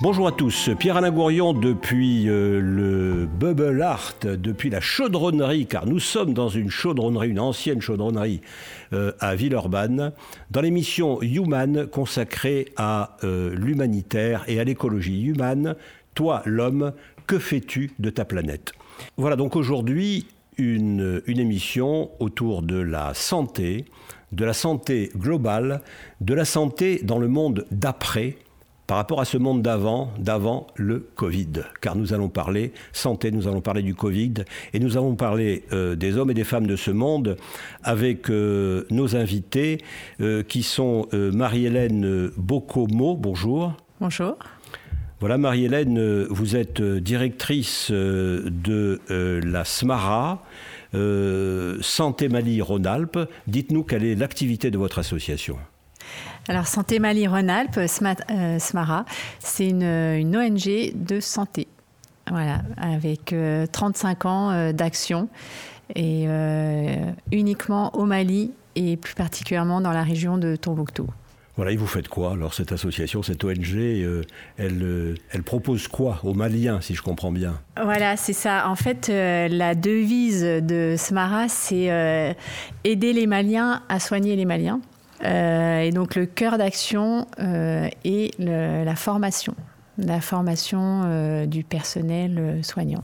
Bonjour à tous, Pierre-Alain Gourion depuis euh, le Bubble Art, depuis la chaudronnerie, car nous sommes dans une chaudronnerie, une ancienne chaudronnerie euh, à Villeurbanne, dans l'émission Human consacrée à euh, l'humanitaire et à l'écologie. Human, toi l'homme, que fais-tu de ta planète? Voilà donc aujourd'hui une émission autour de la santé, de la santé globale, de la santé dans le monde d'après par rapport à ce monde d'avant, d'avant le Covid. Car nous allons parler santé, nous allons parler du Covid, et nous allons parler euh, des hommes et des femmes de ce monde avec euh, nos invités euh, qui sont Marie-Hélène Bocomo, bonjour. Bonjour. Voilà, Marie-Hélène, vous êtes directrice de la SMARA, Santé Mali Rhône-Alpes. Dites-nous quelle est l'activité de votre association. Alors Santé Mali Rhône-Alpes, euh, SMARA, c'est une, ONG de santé. Voilà, avec 35 euh, ans euh, d'action et uniquement au Mali et plus particulièrement dans la région de Tombouctou. Voilà, et vous faites quoi alors cette association, cette ONG, elle, elle propose quoi aux Maliens, si je comprends bien? Voilà, c'est ça. En fait, la devise de SMARA, c'est aider les Maliens à soigner les Maliens. Euh, et donc le cœur d'action euh, est la formation, la formation euh, du personnel soignant.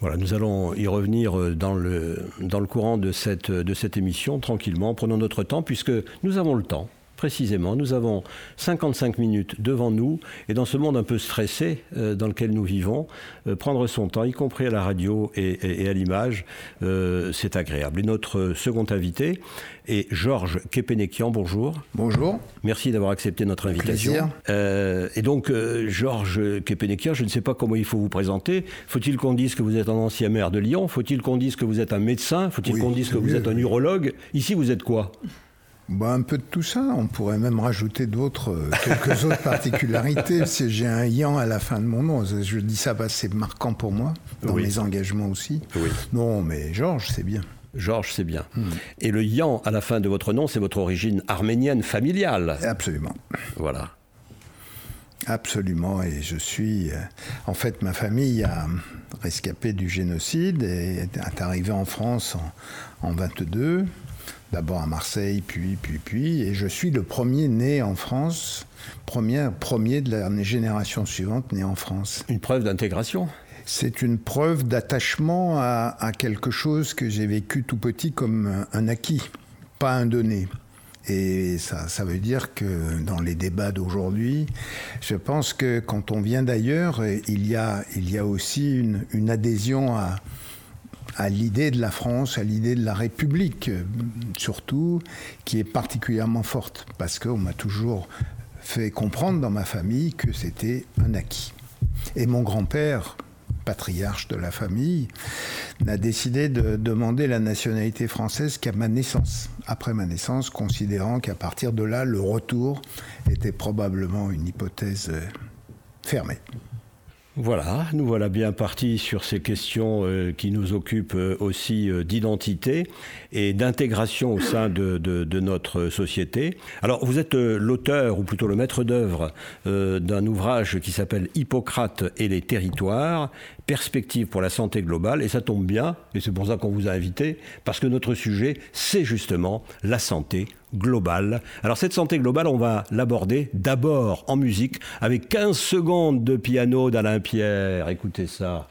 Voilà, nous allons y revenir dans le, dans le courant de cette, de cette émission, tranquillement, prenons notre temps, puisque nous avons le temps précisément. Nous avons 55 minutes devant nous et dans ce monde un peu stressé euh, dans lequel nous vivons, euh, prendre son temps, y compris à la radio et, à l'image, euh, c'est agréable. Et notre second invité est Georges Kepenekian. Bonjour. Bonjour. Merci d'avoir accepté notre invitation. et donc, Georges Kepenekian, je ne sais pas comment il faut vous présenter. Faut-il qu'on dise que vous êtes un ancien maire de Lyon? Faut-il qu'on dise que vous êtes un médecin? Faut-il qu'on dise que vous êtes un urologue? Ici, vous êtes quoi? Bah, un peu de tout ça. On pourrait même rajouter d'autres, euh, quelques autres particularités. Si j'ai un yan à la fin de mon nom, je dis ça parce que c'est marquant pour moi, dans mes engagements aussi. Oui. Non, mais Georges, c'est bien. Georges, c'est bien. Hmm. Et le yan à la fin de votre nom, c'est votre origine arménienne familiale. Absolument. Voilà. Absolument. Et je suis. Euh, en fait, ma famille a rescapé du génocide et est arrivée en France en, en 22 d'abord à Marseille, puis, puis, puis, et je suis le premier né en France, premier, premier de la génération suivante né en France. Une preuve d'intégration? C'est une preuve d'attachement à, quelque chose que j'ai vécu tout petit comme un acquis, pas un donné. Et ça, ça veut dire que dans les débats d'aujourd'hui, je pense que quand on vient d'ailleurs, il y a, il y a aussi une, une adhésion à, à l'idée de la France, à l'idée de la République, surtout, qui est particulièrement forte, parce qu'on m'a toujours fait comprendre dans ma famille que c'était un acquis. Et mon grand-père, patriarche de la famille, n'a décidé de demander la nationalité française qu'à ma naissance, après ma naissance, considérant qu'à partir de là, le retour était probablement une hypothèse fermée. Voilà, nous voilà bien partis sur ces questions euh, qui nous occupent euh, aussi euh, d'identité et d'intégration au sein de, de, notre société. Alors, vous êtes l'auteur, ou plutôt le maître d'œuvre, d'un ouvrage qui s'appelle Hippocrate et les territoires, perspective pour la santé globale, et ça tombe bien, et c'est pour ça qu'on vous a invité, parce que notre sujet, c'est justement la santé globale. Alors cette santé globale, on va l'aborder d'abord en musique, avec 15 secondes de piano d'Alain Pierre. Écoutez ça.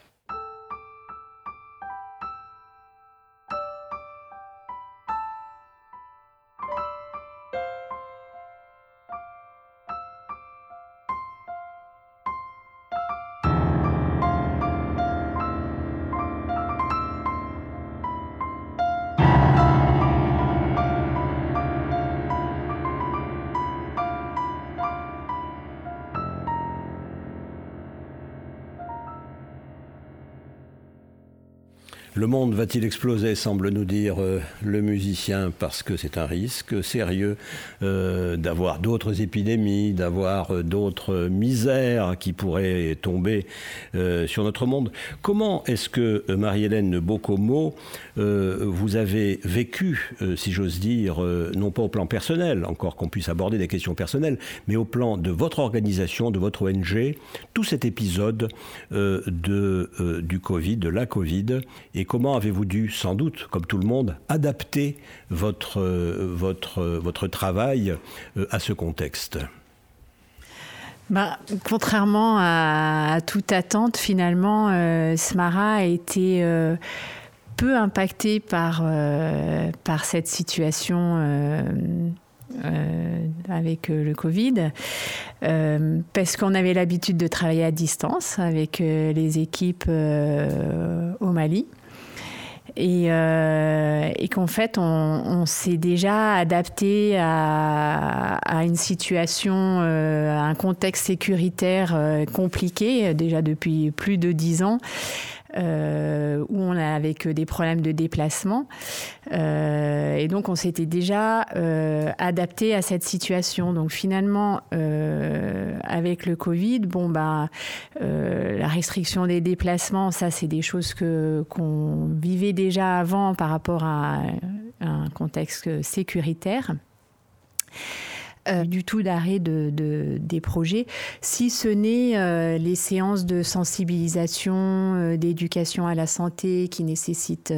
Le monde va-t-il exploser, semble nous dire euh, le musicien, parce que c'est un risque sérieux euh, d'avoir d'autres épidémies, d'avoir euh, d'autres misères qui pourraient tomber sur notre monde? Comment est-ce que, Marie-Hélène Bocomo, vous avez vécu, si j'ose dire, non pas au plan personnel, encore qu'on puisse aborder des questions personnelles, mais au plan de votre organisation, de votre ONG, tout cet épisode de, du Covid, de la Covid, et avez-vous dû, sans doute, comme tout le monde, adapter votre, votre, votre travail euh, à ce contexte? Bah, contrairement à, toute attente, finalement, euh, Smara a été euh, peu impacté par, par cette situation avec le Covid, parce qu'on avait l'habitude de travailler à distance avec les équipes au Mali et, euh, et qu'en fait, on, s'est déjà adapté à, une situation, euh, à un contexte sécuritaire euh, compliqué, déjà depuis plus de dix ans. Euh, où on a avec des problèmes de déplacement. Euh, et donc on s'était déjà euh, adapté à cette situation. Donc finalement, avec le Covid, bon bah la restriction des déplacements, ça c'est des choses que qu'on vivait déjà avant par rapport à un contexte sécuritaire. Euh, du tout d'arrêt de, des projets, si ce n'est euh, les séances de sensibilisation, euh, d'éducation à la santé qui nécessitent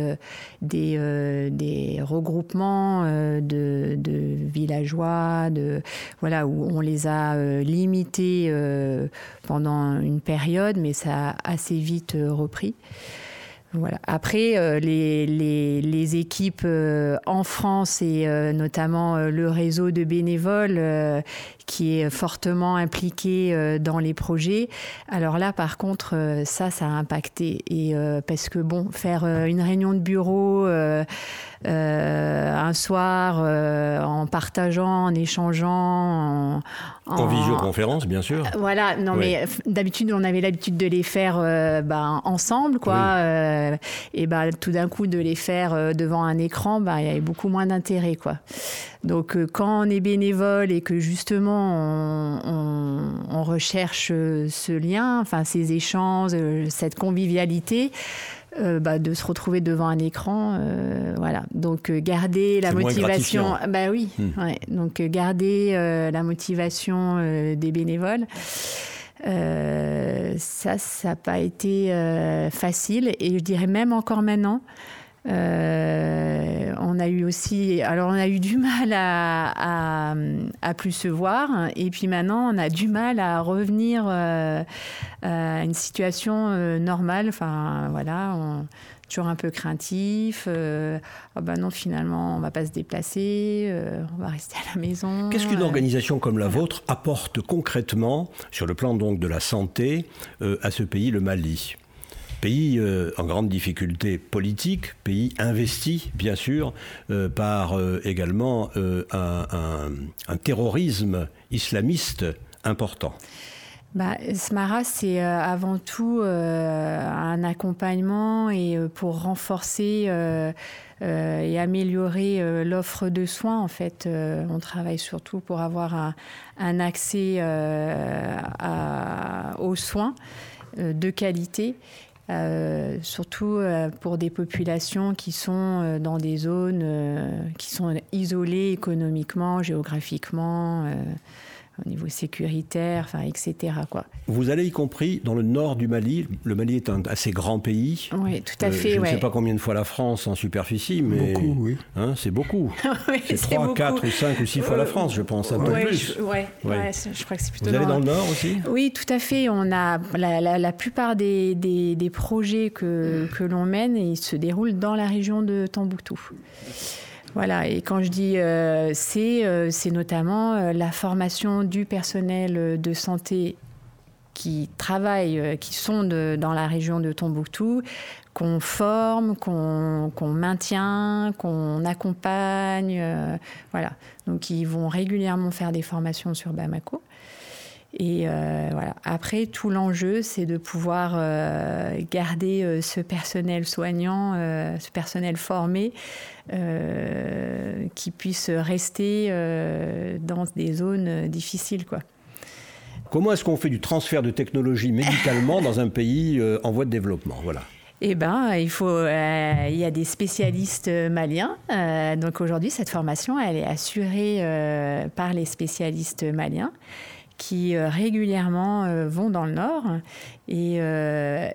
des, des, regroupements de, villageois, de, voilà, où on les a limités pendant une période, mais ça a assez vite repris. Voilà. Après, euh, les, les, équipes euh, en France et euh, notamment le réseau de bénévoles qui est fortement impliqué dans les projets. Alors là, par contre, ça, ça a impacté. Et parce que bon, faire une réunion de bureau euh, un soir euh, en partageant, en échangeant. En, visioconférence, bien sûr. Voilà, non, mais d'habitude, on avait l'habitude de les faire euh, ben, ensemble, quoi. et ben, tout d'un coup, de les faire devant un écran, ben, il y avait beaucoup moins d'intérêt, quoi. Donc, quand on est bénévole et que justement on, on recherche ce lien, enfin ces échanges, cette convivialité, euh, bah, de se retrouver devant un écran. Euh, voilà. Donc euh, garder la motivation. Bah oui. Hmm. Ouais. Donc garder la motivation des bénévoles. ça, ça n'a pas été facile et je dirais même encore maintenant. Euh, on a eu aussi, alors on a eu du mal à, à, plus se voir, et puis maintenant on a du mal à revenir euh, à une situation euh, normale. Enfin voilà, on, toujours un peu craintif. ah ben non, finalement, on va pas se déplacer, on va rester à la maison. Qu'est-ce qu'une organisation comme la vôtre apporte concrètement sur le plan donc de la santé à ce pays, le Mali? Pays euh, en grande difficulté politique, pays investi, bien sûr, euh, par euh, également un, terrorisme islamiste important. Bah, Smara, c'est avant tout un accompagnement et pour renforcer et améliorer l'offre de soins. En fait, on travaille surtout pour avoir un, accès aux soins de qualité euh, surtout euh, pour des populations qui sont euh, dans des zones qui sont isolées économiquement, géographiquement au niveau sécuritaire, enfin, etc. Quoi. Vous allez y compris dans le nord du Mali. Le Mali est un assez grand pays. Oui, tout à fait. je ne sais pas combien de fois la France en superficie, mais beaucoup, oui. Hein, c'est beaucoup. c'est 3, 4 ou 5 ou 6 fois la France, je pense, un peu plus. Oui, ouais, ouais. je crois que c'est plutôt. Vous allez dans le nord aussi? Oui, tout à fait. On a la, la, plupart des, des, des, projets que, que l'on mène, ils se déroulent dans la région de Tambouctou. Voilà, et quand je dis euh, c'est, euh, c'est notamment euh, la formation du personnel de santé qui travaillent, qui sont dans la région de Tombouctou, qu'on forme, qu'on, maintient, qu'on accompagne. voilà. Donc, ils vont régulièrement faire des formations sur Bamako. Et voilà. Après, tout l'enjeu, c'est de pouvoir garder ce personnel soignant, ce personnel formé, qui puisse rester dans des zones difficiles, quoi. Comment est-ce qu'on fait du transfert de technologie médicalement dans un pays euh, en voie de développement? Voilà. Eh ben, il faut, euh, il y a des spécialistes maliens. Euh, donc aujourd'hui, cette formation, elle est assurée par les spécialistes maliens qui régulièrement vont dans le Nord et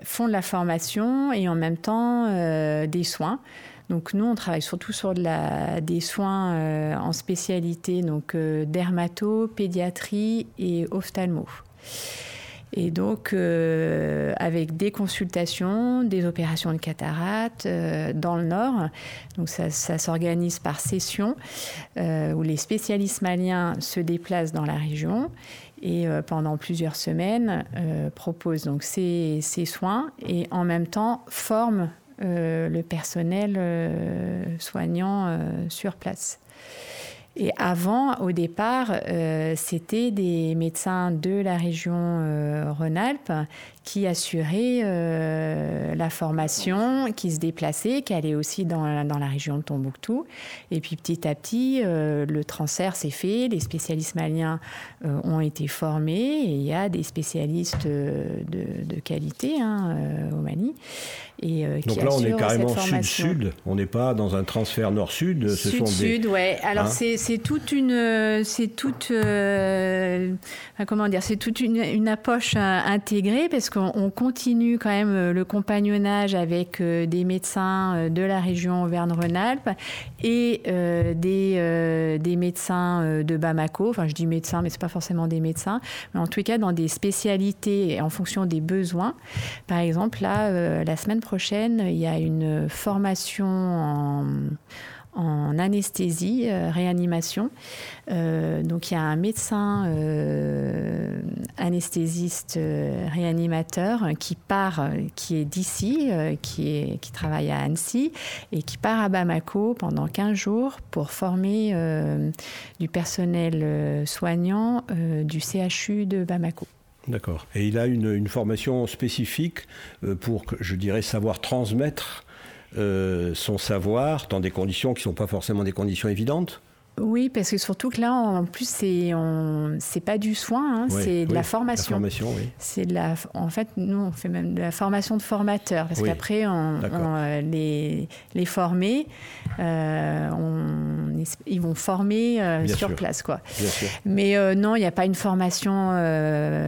font de la formation et en même temps des soins. Donc nous, on travaille surtout sur des soins euh, en spécialité, donc euh, dermato, pédiatrie et ophtalmo. Et donc, euh, avec des consultations, des opérations de cataracte dans le Nord. Donc, ça, s'organise par session où les spécialistes maliens se déplacent dans la région et pendant plusieurs semaines proposent donc ces, soins et en même temps forment euh, le personnel euh, soignant euh, sur place. Et avant, au départ, c'était des médecins de la région Rhône-Alpes qui assurait euh, la formation, qui se déplaçait, qui allait aussi dans, dans, la région de Tombouctou. Et puis petit à petit, euh, le transfert s'est fait, les spécialistes maliens euh, ont été formés et il y a des spécialistes de, de qualité hein, au Mali. Et, Donc là, on est carrément sud-sud, on n'est pas dans un transfert nord-sud. Sud-sud, des... ouais. Alors hein c'est toute une, c'est toute, comment dire, c'est toute une, une approche intégrée parce que on continue quand même euh, le compagnonnage avec euh, des médecins euh, de la région Auvergne-Rhône-Alpes et des, des médecins de Bamako. Enfin, je dis médecins, mais ce pas forcément des médecins. Mais en tout cas, dans des spécialités en fonction des besoins. Par exemple, là, la semaine prochaine, il y a une formation en en anesthésie, euh, réanimation. Euh, donc il y a un médecin euh, anesthésiste réanimateur qui part, qui est d'ici, qui, travaille à Annecy et qui part à Bamako pendant 15 jours pour former du personnel soignant du CHU de Bamako. D'accord. Et il a une formation spécifique pour, je dirais, savoir transmettre euh, son savoir dans des conditions qui ne sont pas forcément des conditions évidentes oui, parce que surtout que là, en plus, c'est c'est pas du soin, hein, c'est de la formation. La formation, oui. C'est de la, en fait, nous, on fait même de la formation de formateurs, parce qu'après, on, euh, les, les former, euh, on, ils vont former sur place, quoi. Bien sûr. Mais non, il n'y a pas une formation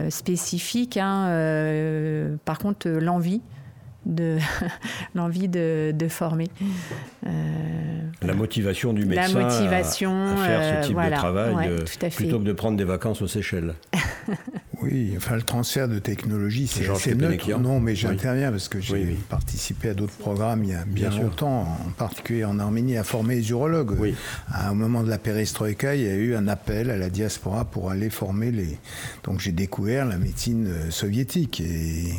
spécifique. Hein, par contre, l'envie de l'envie de, former. Euh, la motivation du médecin la motivation, à, faire ce type de travail euh, plutôt que de prendre des vacances aux Seychelles. oui, enfin le transfert de technologie, c'est assez neutre. Non, mais j'interviens parce que j'ai participé à d'autres programmes il y a bien, longtemps, en particulier en Arménie, à former les urologues. À, au moment de la perestroïka, il y a eu un appel à la diaspora pour aller former les. Donc j'ai découvert la médecine euh, soviétique et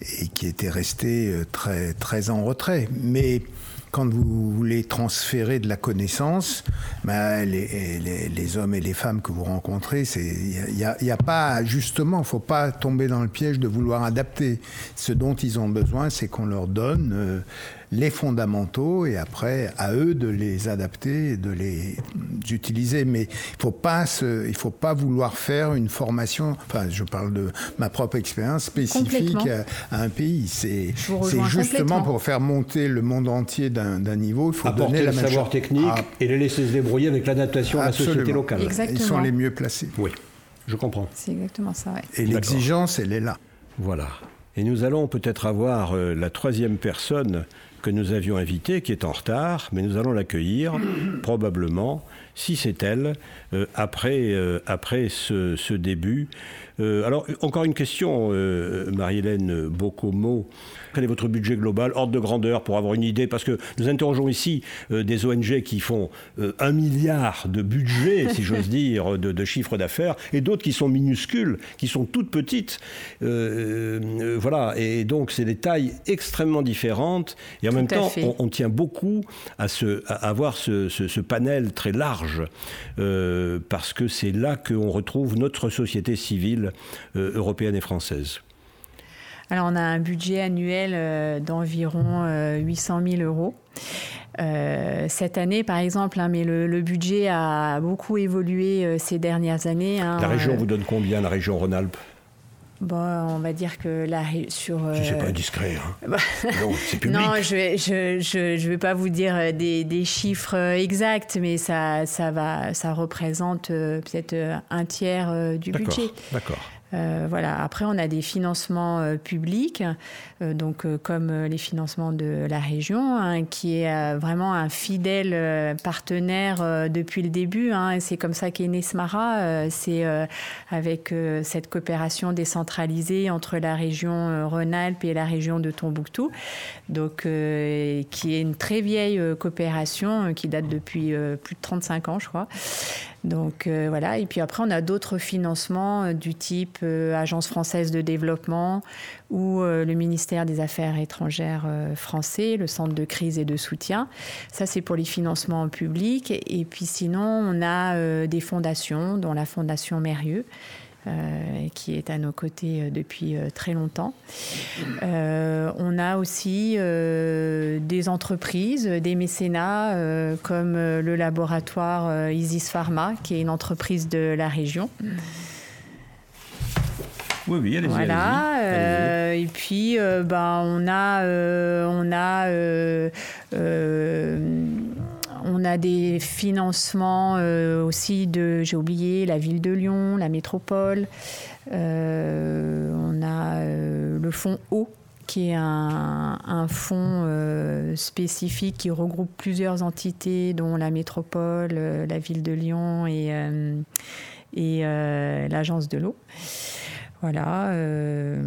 et qui était resté euh, très, très en retrait. Mais quand vous voulez transférer de la connaissance, ben, les, les, les, hommes et les femmes que vous rencontrez, il n'y a, a, pas, justement, il ne faut pas tomber dans le piège de vouloir adapter. Ce dont ils ont besoin, c'est qu'on leur donne euh, les fondamentaux et après à eux de les adapter et de les utiliser. Mais il faut pas il faut pas vouloir faire une formation. Enfin, je parle de ma propre expérience spécifique à, un pays. C'est justement pour faire monter le monde entier d'un niveau. Il faut donner la le savoir technique ah. et les laisser se débrouiller avec l'adaptation à la société locale. Exactement. Ils sont les mieux placés. Oui, je comprends. C'est exactement ça. Et l'exigence, elle est là. Voilà. Et nous allons peut-être avoir euh, la troisième personne que nous avions invitée, qui est en retard, mais nous allons l'accueillir probablement, si c'est elle, euh, après, euh, après ce, ce début. Alors, encore une question, Marie-Hélène Bocomo. Quel est votre budget global, ordre de grandeur, pour avoir une idée? Parce que nous interrogeons ici euh, des ONG qui font euh, un milliard de budget, si j'ose dire, de, chiffre d'affaires, et d'autres qui sont minuscules, qui sont toutes petites. Euh, voilà, et donc c'est des tailles extrêmement différentes, et en même temps, on, tient beaucoup à, ce, à avoir ce, ce, panel très large, parce que c'est là qu'on retrouve notre société civile l'échelle européenne et française alors on a un budget annuel d'environ 800 000 euros. cette année, par exemple, hein, mais le, budget a beaucoup évolué ces dernières années. Hein. la région vous donne combien, la région Rhône-Alpes? Bon, on va dire que là, sur. Euh... c'est pas indiscret. Hein. Bah, non, c'est public. non, je vais, je, je, je, vais pas vous dire euh, des, des, chiffres euh, exacts, mais ça, ça, va, ça représente euh, peut-être un tiers du budget. D'accord. Euh, voilà. Après, on a des financements euh, publics, euh, donc comme les financements de la région, hein, qui est vraiment un fidèle partenaire depuis le début. Hein, c'est comme ça qu'est né Smara. c'est avec cette coopération décentralisée entre la région Rhône-Alpes et la région de Tombouctou, donc qui est une très vieille coopération qui date depuis plus de 35 ans, je crois. Donc euh, voilà, et puis après on a d'autres financements euh, du type euh, Agence française de développement ou le ministère des Affaires étrangères français, le centre de crise et de soutien. Ça c'est pour les financements publics. Et puis sinon on a des fondations, dont la Fondation Mérieux euh, qui est à nos côtés euh, depuis euh, très longtemps. on a aussi des entreprises, des mécénats comme le laboratoire Isis Pharma, qui est une entreprise de la région. Oui, oui, allez-y. Voilà. et puis, ben, on a, on a on a des financements euh, aussi de, j'ai oublié, la ville de Lyon, la métropole. Euh, on a euh, le fonds eau qui est un, fonds spécifique qui regroupe plusieurs entités, dont la métropole, la ville de Lyon et, et l'agence de l'eau. Voilà. Euh,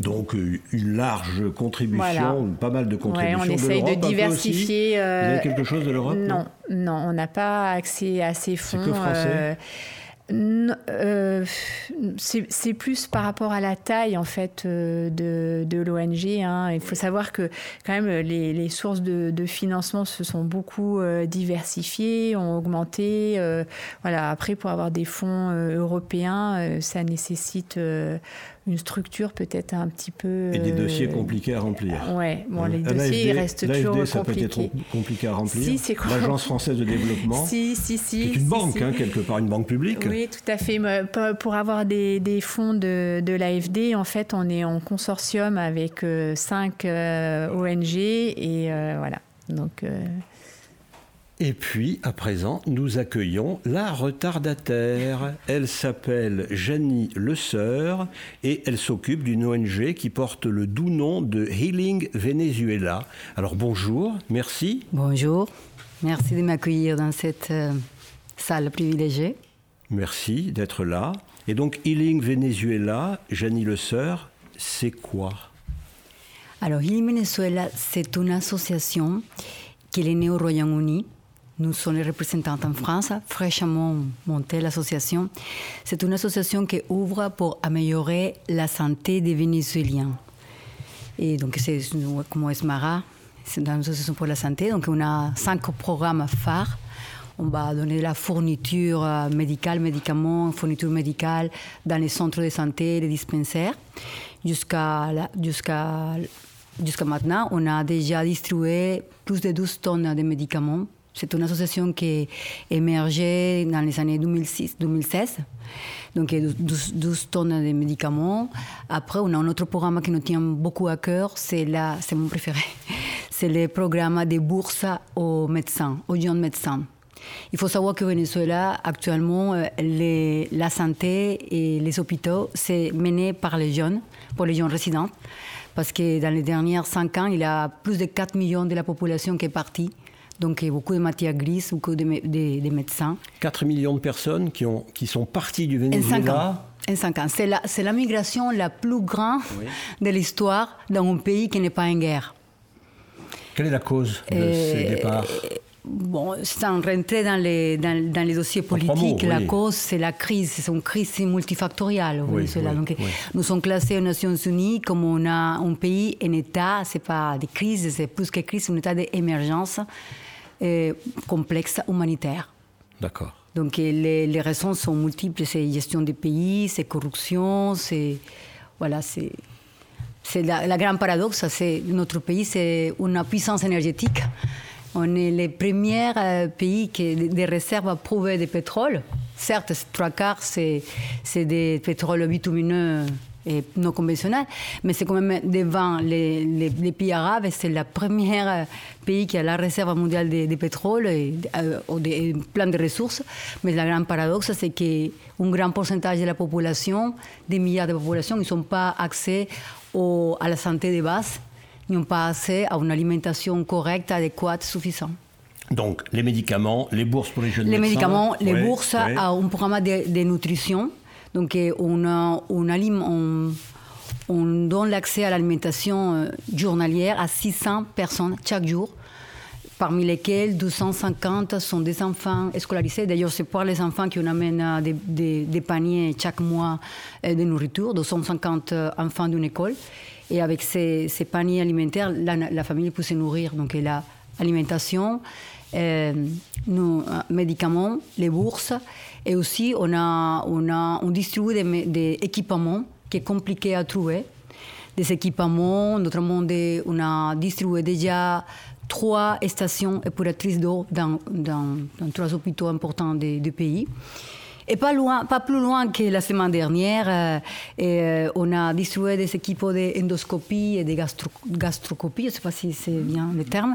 Donc euh, une large contribution, pas mal de contributions. on essaye de, diversifier. Vous avez euh, quelque chose de l'Europe Non, non, on n'a pas accès à ces fonds. C'est que français euh, c'est plus par rapport à la taille en fait euh, de, de l'ONG. Hein. Il faut savoir que quand même les, les sources de, de, financement se sont beaucoup euh, diversifiées, ont augmenté. voilà. Après, pour avoir des fonds européens, ça nécessite une structure peut-être un petit peu. Et des dossiers compliqués à remplir. Ouais, bon, les dossiers ils restent toujours compliqués. ça peut être compliqué à remplir. Si, c'est L'Agence française de développement. Si, si, si. C'est une banque, Hein, quelque part, une banque publique. Oui, tout à fait. Pour avoir des, des fonds de, de l'AFD, en fait, on est en consortium avec euh, cinq euh, ONG et euh, voilà. Donc. Et puis, à présent, nous accueillons la retardataire. Elle s'appelle Janie Le Sœur et elle s'occupe d'une ONG qui porte le doux nom de Healing Venezuela. Alors bonjour, merci. Bonjour, merci de m'accueillir dans cette euh, salle privilégiée. Merci d'être là. Et donc, Healing Venezuela, Janie Le Sœur, c'est quoi? Alors, Healing Venezuela, c'est une association qui est née au Royaume-Uni nous sommes les représentants en France, fraîchement montée l'association. C'est une association qui ouvre pour améliorer la santé des Vénézuéliens. Et donc, c'est comme Esmara, c'est une association pour la santé. Donc, on a cinq programmes phares. On va donner la fourniture euh, médicale, médicaments, fourniture médicale dans les centres de santé, les dispensaires. Jusqu'à jusqu'à jusqu'à maintenant, on a déjà distribué plus de 12 tonnes de médicaments c'est une association qui est émergée dans les années 2006-2016. Donc, il y a 12, tonnes de médicaments. Après, on a un autre programme qui nous tient beaucoup à cœur, c'est c'est mon préféré. C'est le programme des bourses aux médecins, aux jeunes médecins. Il faut savoir que Venezuela, actuellement, euh, la santé et les hôpitaux, c'est mené par les jeunes, pour les jeunes résidents. Parce que dans les dernières cinq ans, il y a plus de 4 millions de la population qui est partie donc il y a beaucoup de matières grises, beaucoup de, de, médecins. 4 millions de personnes qui, ont, qui sont parties du Venezuela. En 5 ans. C'est la, la, migration la plus grande de l'histoire dans un pays qui n'est pas en guerre. Quelle est la cause de ces départs Bon, sans rentrer dans les, dans, dans les dossiers politiques, la cause, c'est la crise, c'est une crise multifactorielle au Venezuela. Donc, nous sommes classés aux Nations Unies comme on a un pays, un État, c'est pas des crises, c'est plus que crise, un état d'émergence complexe humanitaire. D'accord. Donc les, les raisons sont multiples, c'est gestion des pays, c'est corruption, c'est voilà, c'est c'est la, la grande paradoxe, c'est notre pays, c'est une puissance énergétique. On est les premiers euh, pays qui des réserves prouvées de pétrole. Certes, trois quarts, c'est, c'est des pétroles bitumineux et non conventionnels, mais c'est quand même devant les, les, les pays arabes, et c'est le premier euh, pays qui a la réserve mondiale de, de pétrole et, euh, de, plein de ressources. Mais la grande paradoxe, c'est qu'un grand pourcentage de la population, des milliards de populations, ils n'ont pas accès au, à la santé de base, n'ont pas accès à une alimentation correcte, adéquate, suffisante. Donc, les médicaments, les bourses pour les jeunes Les médecins. médicaments, les Ouais, bourses, ouais. à un programme de, de nutrition. Donc, euh, on, on, donne l'accès à l'alimentation euh, journalière à 600 personnes chaque jour, parmi lesquelles 250 sont des enfants scolarisés. D'ailleurs, c'est pour les enfants qu'on amène euh, des, des- paniers chaque mois euh, de nourriture, 250 enfants d'une école. Et avec ces, paniers alimentaires, la, famille peut se nourrir. Donc, elle a alimentation, euh, nos euh, médicaments, les bourses, et aussi on a, on a on distribue des, équipements qui est compliqué à trouver, des équipements, notamment des, on a distribué déjà trois stations épuratrices d'eau dans, dans, dans trois hôpitaux importants du pays. Et pas, loin, pas plus loin que la semaine dernière, euh, euh, on a distribué des équipements d'endoscopie et de gastro, gastrocopie, je ne sais pas si c'est bien le terme.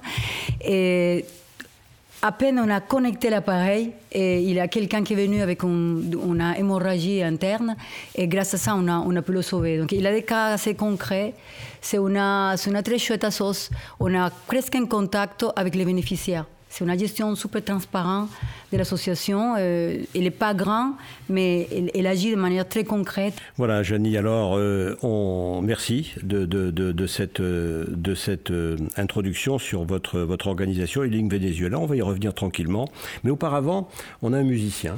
À peine on a connecté l'appareil, et il y a quelqu'un qui est venu avec une, hémorragie interne, et grâce à ça, on a, pu le sauver. Donc il a des cas assez concrets. C'est une, une très chouette sauce. On a presque un contact avec les bénéficiaires. C'est une gestion super transparente de l'association. Euh, elle n'est pas grande, mais elle, agit de manière très concrète. Voilà, Janie, alors, euh, on, merci de, cette, euh, introduction sur votre, votre organisation, Healing Venezuela. On va y revenir tranquillement. Mais auparavant, on a un musicien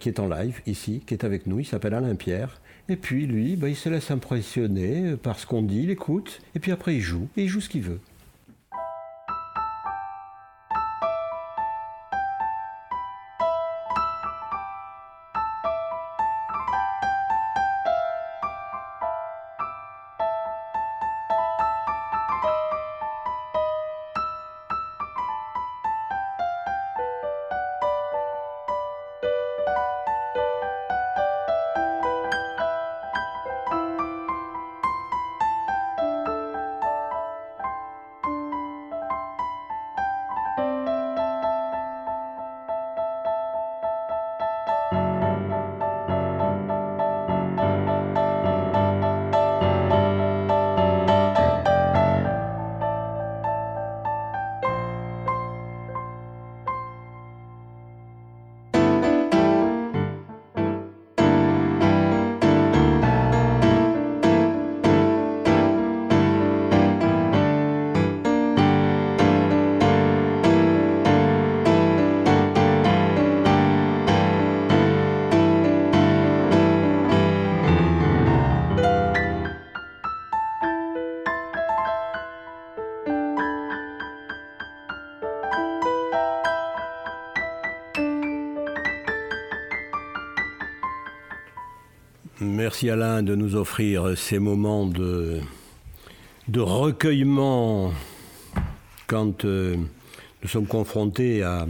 qui est en live ici, qui est avec nous. Il s'appelle Alain Pierre. Et puis, lui, bah, il se laisse impressionner par ce qu'on dit, il écoute, et puis après, il joue. Et il joue ce qu'il veut. Merci Alain de nous offrir ces moments de, de recueillement quand euh, nous sommes confrontés à,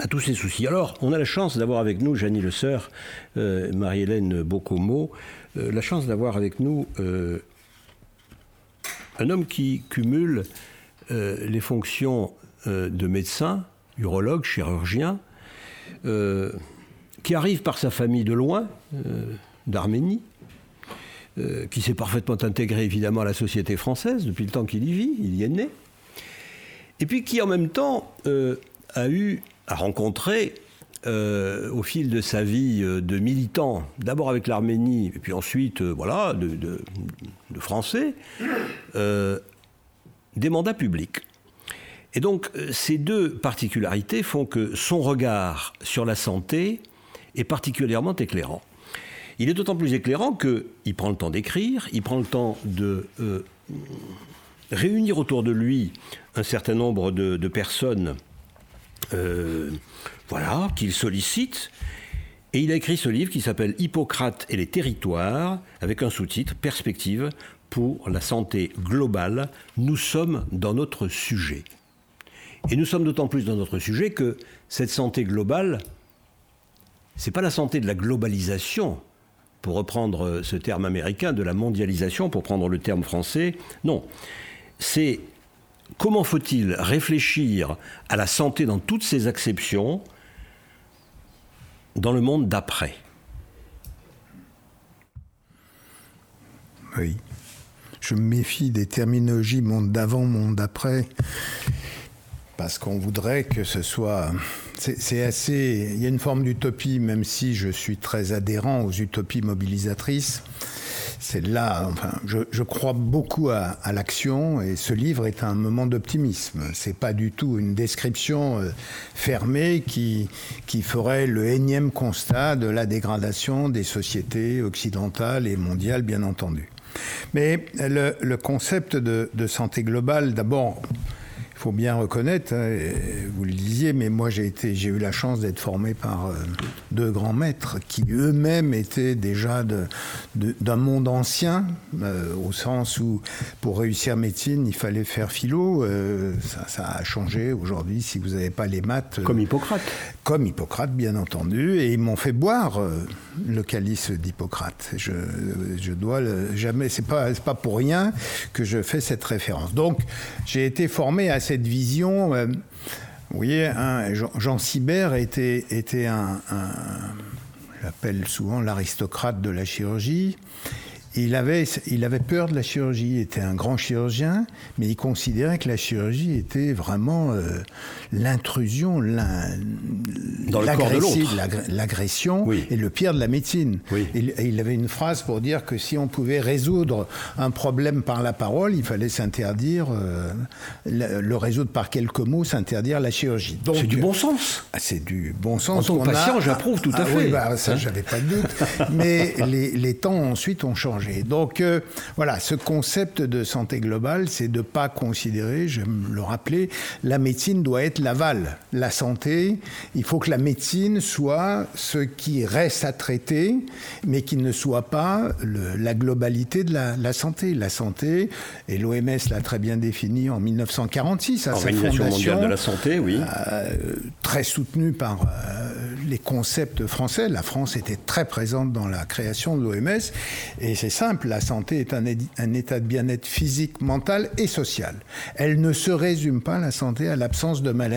à tous ces soucis. Alors, on a la chance d'avoir avec nous Janie Le Sœur, euh, Marie-Hélène Bocomo, euh, la chance d'avoir avec nous un homme qui cumule les fonctions de médecin, urologue, chirurgien, qui arrive par sa famille de loin, d'Arménie, euh, qui s'est parfaitement intégré évidemment à la société française depuis le temps qu'il y vit, il y est né, et puis qui en même temps euh, a eu, a rencontré euh, au fil de sa vie de militant, d'abord avec l'Arménie, et puis ensuite, voilà, de, Français, des mandats publics. Et donc, ces deux particularités font que son regard sur la santé est particulièrement éclairant. Il est d'autant plus éclairant qu'il prend le temps d'écrire, il prend le temps de euh, réunir autour de lui un certain nombre de, personnes voilà, qu'il sollicite. Et il a écrit ce livre qui s'appelle Hippocrate et les territoires, avec un sous-titre Perspective pour la santé globale. Nous sommes dans notre sujet. Et nous sommes d'autant plus dans notre sujet que cette santé globale, c'est pas la santé de la globalisation, pour reprendre ce terme américain, de la mondialisation, pour prendre le terme français. Non, c'est comment faut-il réfléchir à la santé dans toutes ses acceptions dans le monde d'après? Oui. Je me méfie des terminologies monde d'avant, monde d'après, parce qu'on voudrait que ce soit. C'est assez. Il y a une forme d'utopie, même si je suis très adhérent aux utopies mobilisatrices c'est là, enfin, je, crois beaucoup à, l'action et ce livre est un moment d'optimisme. C'est pas du tout une description euh, fermée qui, qui ferait le énième constat de la dégradation des sociétés occidentales et mondiales, bien entendu. Mais le, concept de, de santé globale, d'abord, faut bien reconnaître, hein, vous le disiez, mais moi j'ai été, j'ai eu la chance d'être formé par euh, deux grands maîtres qui eux-mêmes étaient déjà de, d'un monde ancien, euh, au sens où pour réussir médecine il fallait faire philo. Euh, ça, a changé aujourd'hui. Si vous n'avez pas les maths, comme Hippocrate, comme Hippocrate bien entendu, et ils m'ont fait boire le calice d'Hippocrate. Je, je dois le, jamais, c'est pas, c'est pas pour rien que je fais cette référence. Donc j'ai été formé à cette vision. Euh, vous voyez, hein, Jean, Jean, Sibert était, était un, un j'appelle souvent l'aristocrate de la chirurgie. Il avait, il avait peur de la chirurgie, il était un grand chirurgien, mais il considérait que la chirurgie était vraiment euh, l'intrusion, l'agression et le pire de la médecine. Et, il avait une phrase pour dire que si on pouvait résoudre un problème par la parole, il fallait s'interdire, euh, le, résoudre par quelques mots, s'interdire la chirurgie. C'est du bon sens. Ah, c'est du bon sens. En tant que patient, j'approuve tout à ah fait. Bah, ça, hein j'avais pas de doute. mais les, les temps ensuite ont changé. Donc euh, voilà, ce concept de santé globale, c'est de ne pas considérer, je me le rappeler, la médecine doit être l'aval. La santé, il faut que la médecine soit ce qui reste à traiter, mais qui ne soit pas la globalité de la, santé. La santé, et l'OMS l'a très bien défini en 1946 à sa fondation, mondiale de la santé, oui. Euh, très soutenue par euh, les concepts français. La France était très présente dans la création de l'OMS, et c'est simple, la santé est un, état de bien-être physique, mental et social. Elle ne se résume pas, la santé, à l'absence de maladie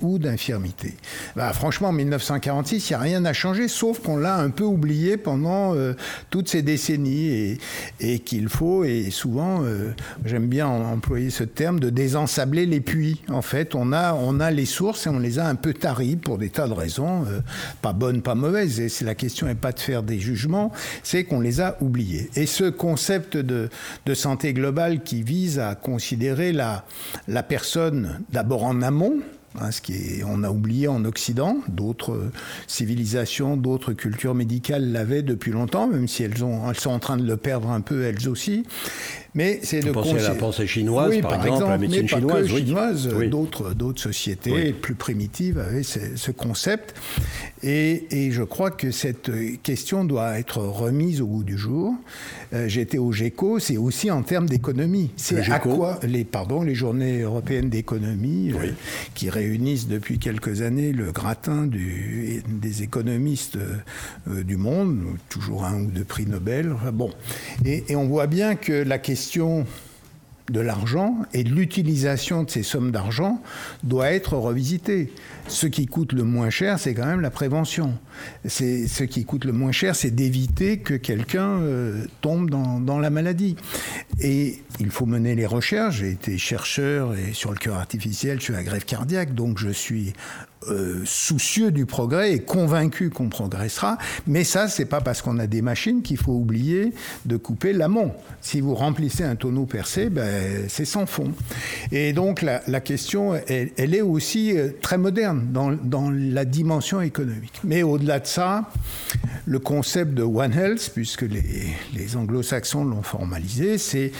ou d'infirmité. Bah, franchement, en 1946, il n'y a rien à changer, sauf qu'on l'a un peu oublié pendant euh, toutes ces décennies et, qu'il faut, et souvent, euh, j'aime bien employer ce terme, de désensabler les puits. En fait, on a, on a les sources et on les a un peu taries pour des tas de raisons, euh, pas bonnes, pas mauvaises. Et la question n'est pas de faire des jugements, c'est qu'on les a oubliés. Et ce concept de, santé globale qui vise à considérer la, la personne d'abord en amont, Hein, ce qui est, on a oublié en Occident, d'autres civilisations, d'autres cultures médicales l'avaient depuis longtemps, même si elles, ont, elles sont en train de le perdre un peu elles aussi. Mais c'est de penser à la pensée chinoise, par, exemple, la médecine chinoise, chinoise d'autres, d'autres sociétés plus primitives avaient ce, concept. Et, et, je crois que cette question doit être remise au goût du jour. Euh, j'étais au GECO, c'est aussi en termes d'économie. C'est à quoi les, pardon, les journées européennes d'économie euh, qui réunissent depuis quelques années le gratin du, des économistes euh, du monde, toujours un ou deux prix Nobel. Bon, et, et on voit bien que la question question de l'argent et de l'utilisation de ces sommes d'argent doit être revisitée. Ce qui coûte le moins cher, c'est quand même la prévention. C'est ce qui coûte le moins cher, c'est d'éviter que quelqu'un euh, tombe dans, la maladie. Et il faut mener les recherches. J'ai été chercheur sur le cœur artificiel, je suis à grève cardiaque, donc je suis euh, soucieux du progrès et convaincu qu'on progressera. Mais ça, c'est pas parce qu'on a des machines qu'il faut oublier de couper l'amont. Si vous remplissez un tonneau percé, ben, c'est sans fond. Et donc la, question, elle, est aussi euh, très moderne dans, dans la dimension économique. Mais au-delà de ça, le concept de One Health, puisque les, les anglo-saxons l'ont formalisé, c'est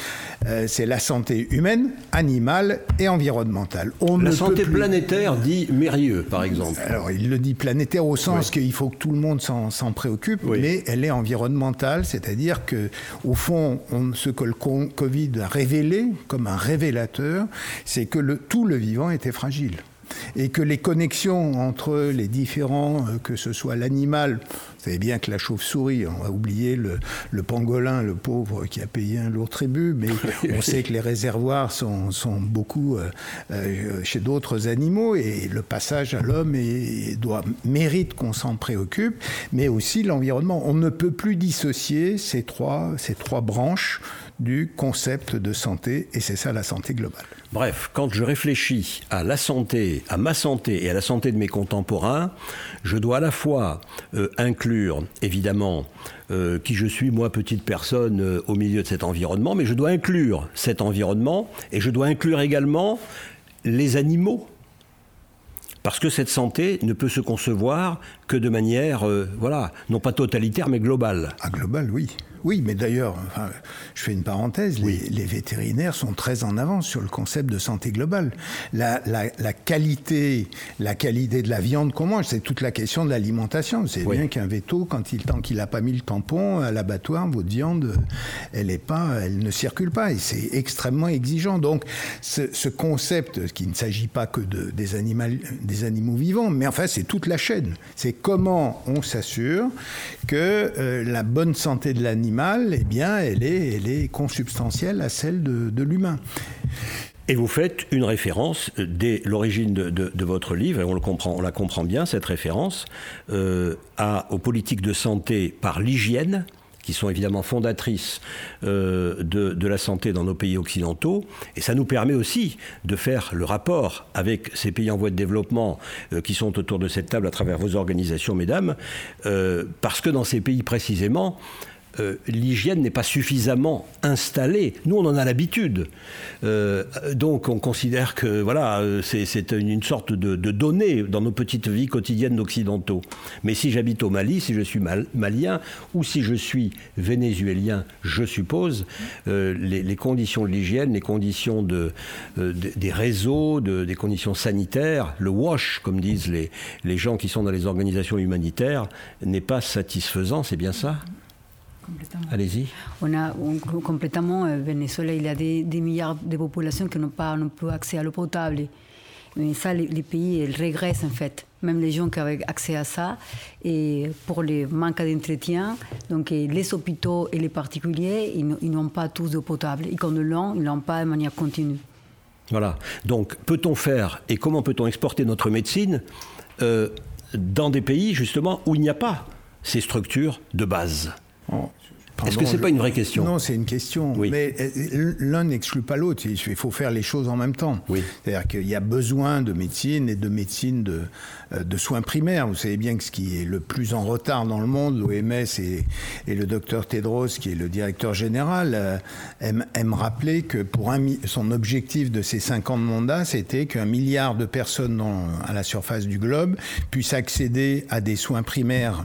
euh, c'est la santé humaine, animale et environnementale. On la santé planétaire, dit Mérieux, par exemple. Alors, il le dit planétaire au sens qu'il faut que tout le monde s'en préoccupe, mais elle est environnementale, c'est-à-dire que, au fond, on, ce que le Covid a révélé, comme un révélateur, c'est que le, tout le vivant était fragile et que les connexions entre les différents, euh, que ce soit l'animal, vous savez bien que la chauve-souris, on va oublier le, pangolin, le pauvre qui a payé un lourd tribut, mais on sait que les réservoirs sont, sont beaucoup euh, euh, chez d'autres animaux et le passage à l'homme doit mérite qu'on s'en préoccupe, mais aussi l'environnement. On ne peut plus dissocier ces trois, ces trois branches du concept de santé, et c'est ça la santé globale. Bref, quand je réfléchis à la santé, à ma santé et à la santé de mes contemporains, je dois à la fois euh, inclure, évidemment, euh, qui je suis, moi, petite personne, euh, au milieu de cet environnement, mais je dois inclure cet environnement et je dois inclure également les animaux. Parce que cette santé ne peut se concevoir que de manière, voilà, non pas totalitaire, mais globale. Ah, globale, oui. Oui, mais d'ailleurs, je fais une parenthèse, les, vétérinaires sont très en avance sur le concept de santé globale. La, qualité, la qualité de la viande qu'on mange, c'est toute la question de l'alimentation. C'est bien qu'un veto, quand il, tant qu'il n'a pas mis le tampon à l'abattoir, votre viande, elle, est pas, elle ne circule pas et c'est extrêmement exigeant. Donc, ce, concept, qui ne s'agit pas que de, des, des animaux vivants, mais enfin, c'est toute la chaîne. C'est comment on s'assure que euh, la bonne santé de l'animal eh bien, elle est, elle est consubstantielle à celle de, l'humain. Et vous faites une référence dès l'origine de, votre livre, et on, la comprend bien, cette référence, euh, aux politiques de santé par l'hygiène, qui sont évidemment fondatrices euh, de, la santé dans nos pays occidentaux. Et ça nous permet aussi de faire le rapport avec ces pays en voie de développement euh, qui sont autour de cette table à travers vos organisations, mesdames, parce que dans ces pays précisément, euh, l'hygiène n'est pas suffisamment installée. Nous, on en a l'habitude. Euh, donc, on considère que voilà, c'est une sorte de, donnée dans nos petites vies quotidiennes d'occidentaux. Mais si j'habite au Mali, si je suis malien ou si je suis vénézuélien, je suppose, euh, les, conditions de l'hygiène, les conditions de, des réseaux, des conditions sanitaires, le wash, comme disent les gens qui sont dans les organisations humanitaires, n'est pas satisfaisant. C'est bien ça? Allez-y. On a complètement, euh, Venezuela, il y a des, milliards de populations qui n'ont pas non plus accès à l'eau potable. Mais ça, les, pays, ils régressent en fait. Même les gens qui avaient accès à ça, et pour les manques d'entretien, donc les hôpitaux et les particuliers, ils n'ont pas tous d'eau potable. Et quand ils l'ont, ils l'ont pas de manière continue. Voilà. Donc, peut-on faire et comment peut-on exporter notre médecine euh, dans des pays justement où il n'y a pas ces structures de base? Est-ce que ce n'est pas une vraie question Non, c'est une question. Mais euh, l'un n'exclut pas l'autre. Il faut faire les choses en même temps. C'est-à-dire qu'il y a besoin de médecine et de médecine de, euh, de, soins primaires. Vous savez bien que ce qui est le plus en retard dans le monde, l'OMS et, et, le docteur Tedros, qui est le directeur général, euh, aime, aime, rappeler que pour un, son objectif de ces cinq ans de mandat, c'était qu'un milliard de personnes à la surface du globe puissent accéder à des soins primaires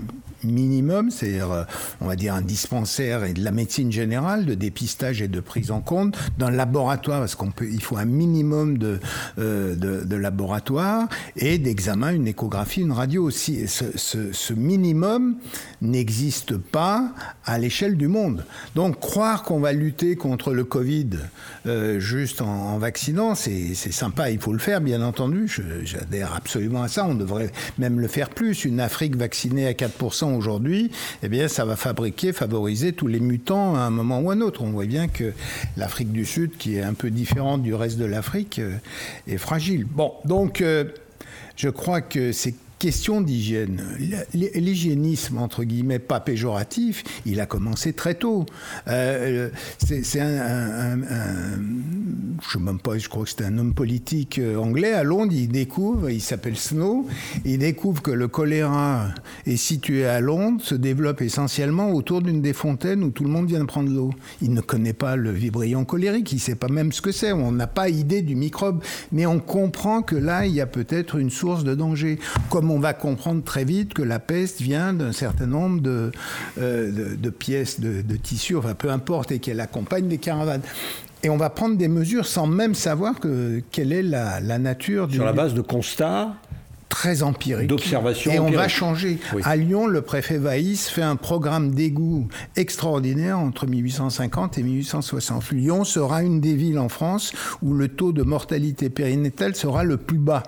minimum, c'est-à-dire, euh, on va dire, un dispensaire et de la médecine générale, de dépistage et de prise en compte, d'un laboratoire, parce qu'on peut, il faut un minimum de, euh, de, laboratoire et d'examen, une échographie, une radio aussi. Ce, minimum n'existe pas à l'échelle du monde. Donc, croire qu'on va lutter contre le Covid euh, juste en, vaccinant, c'est sympa, il faut le faire, bien entendu. J'adhère absolument à ça. On devrait même le faire plus. Une Afrique vaccinée à 4% aujourd'hui, eh bien, ça va fabriquer, favoriser tous les mutants à un moment ou à un autre. On voit bien que l'Afrique du Sud, qui est un peu différente du reste de l'Afrique, euh, est fragile. Bon, donc, euh, je crois que c'est question d'hygiène. L'hygiénisme, entre guillemets, pas péjoratif, il a commencé très tôt. Euh, c'est un, je ne sais même pas, je crois que c'était un homme politique euh, anglais à Londres, il découvre, il s'appelle Snow, il découvre que le choléra est situé à Londres, se développe essentiellement autour d'une des fontaines où tout le monde vient prendre l'eau. Il ne connaît pas le vibrion colérique, il ne sait pas même ce que c'est, on n'a pas idée du microbe, mais on comprend que là, il y a peut-être une source de danger. Comme on va comprendre très vite que la peste vient d'un certain nombre de, euh, de, pièces de, de tissus, enfin peu importe, et qu'elle accompagne des caravanes. Et on va prendre des mesures sans même savoir que, quelle est la, nature du. Sur la base de constats très empiriques. D'observation. Et on va changer. À Lyon, le préfet Vaïs fait un programme d'égout extraordinaire entre 1850 et 1860. Lyon sera une des villes en France où le taux de mortalité périnétale sera le plus bas.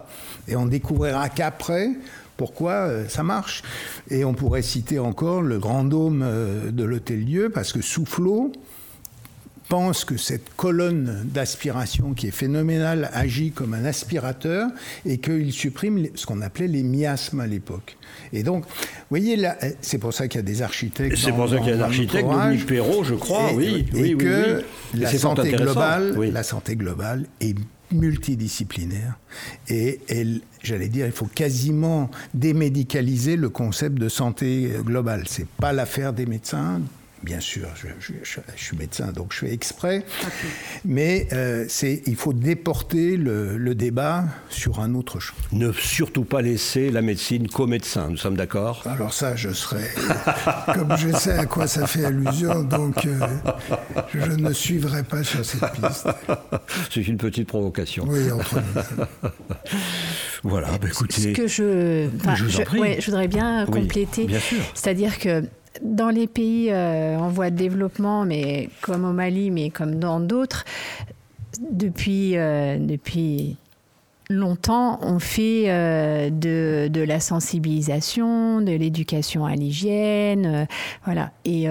Et on découvrira qu'après, pourquoi euh, ça marche. Et on pourrait citer encore le grand dôme euh, de l'Hôtel Dieu, parce que Soufflot pense que cette colonne d'aspiration qui est phénoménale agit comme un aspirateur et qu'il supprime ce qu'on appelait les miasmes à l'époque. Et donc, vous voyez, là, c'est pour ça qu'il y a des architectes. C'est pour ça qu'il y a des architectes, Dominique Perrault, je crois, oui. Et oui, que La, santé globale, la santé globale est multidisciplinaire et elle, j'allais dire, il faut quasiment démédicaliser le concept de santé globale. C'est pas l'affaire des médecins, Bien sûr, je, suis médecin, donc je fais exprès. Mais euh, c'est, il faut déporter le, débat sur un autre champ. Ne surtout pas laisser la médecine qu'aux médecins, nous sommes d'accord? Alors ça, je serais... comme je sais à quoi ça fait allusion, donc euh, je ne suivrai pas sur cette piste. C'est une petite provocation. Oui, entre nous. voilà, bah, écoutez... Ce que je... je, voudrais bien compléter. bien sûr. C'est-à-dire que dans les pays euh, en voie de développement, mais comme au Mali, mais comme dans d'autres, depuis, euh, depuis longtemps, on fait euh, de, de, la sensibilisation, de l'éducation à l'hygiène, voilà. Et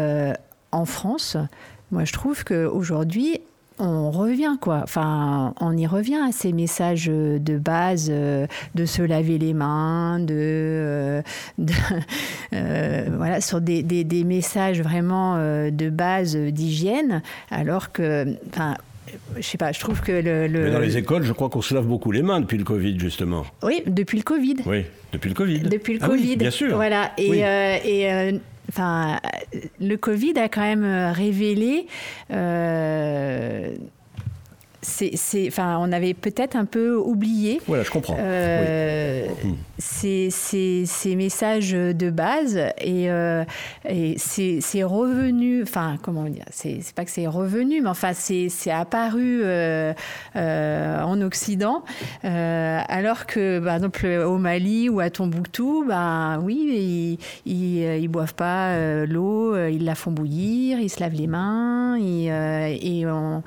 en France, moi, je trouve qu'aujourd'hui, on revient quoi. Enfin, on y revient à ces messages de base, euh, de se laver les mains, de, euh, euh, voilà, sur des, messages vraiment de base d'hygiène, alors que, enfin. Je sais pas, je trouve que le, dans les écoles, je crois qu'on se lave beaucoup les mains depuis le Covid, justement. Oui, depuis le Covid. Oui, depuis le Covid. Depuis le ah Covid. bien sûr. Voilà. Et, et enfin, le Covid a quand même euh, révélé euh, c'est, enfin, on avait peut-être un peu oublié. Voilà, je comprends. Euh, hmm. ces, ces, messages de base et, euh, et c'est, revenu. Enfin, comment dire c'est, pas que c'est revenu, mais enfin, c'est, apparu euh, en Occident, alors que, par exemple, au Mali ou à Tombouctou, ben oui, ils, ils, boivent pas l'eau, ils la font bouillir, ils se lavent les mains, et on,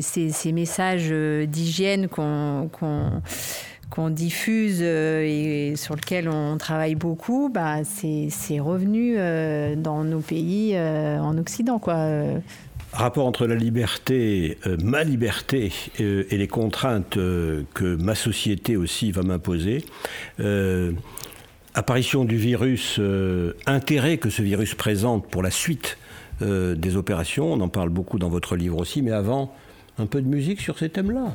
c'est messages euh, d'hygiène qu'on qu'on diffuse euh, et sur lequel on travaille beaucoup, bah, c'est revenu euh, dans nos pays en Occident. Quoi. Rapport entre la liberté, ma liberté et les contraintes que ma société aussi va m'imposer. apparition du virus, intérêt que ce virus présente pour la suite des opérations, on en parle beaucoup dans votre livre aussi, mais avant, un peu de musique sur ces thèmes-là.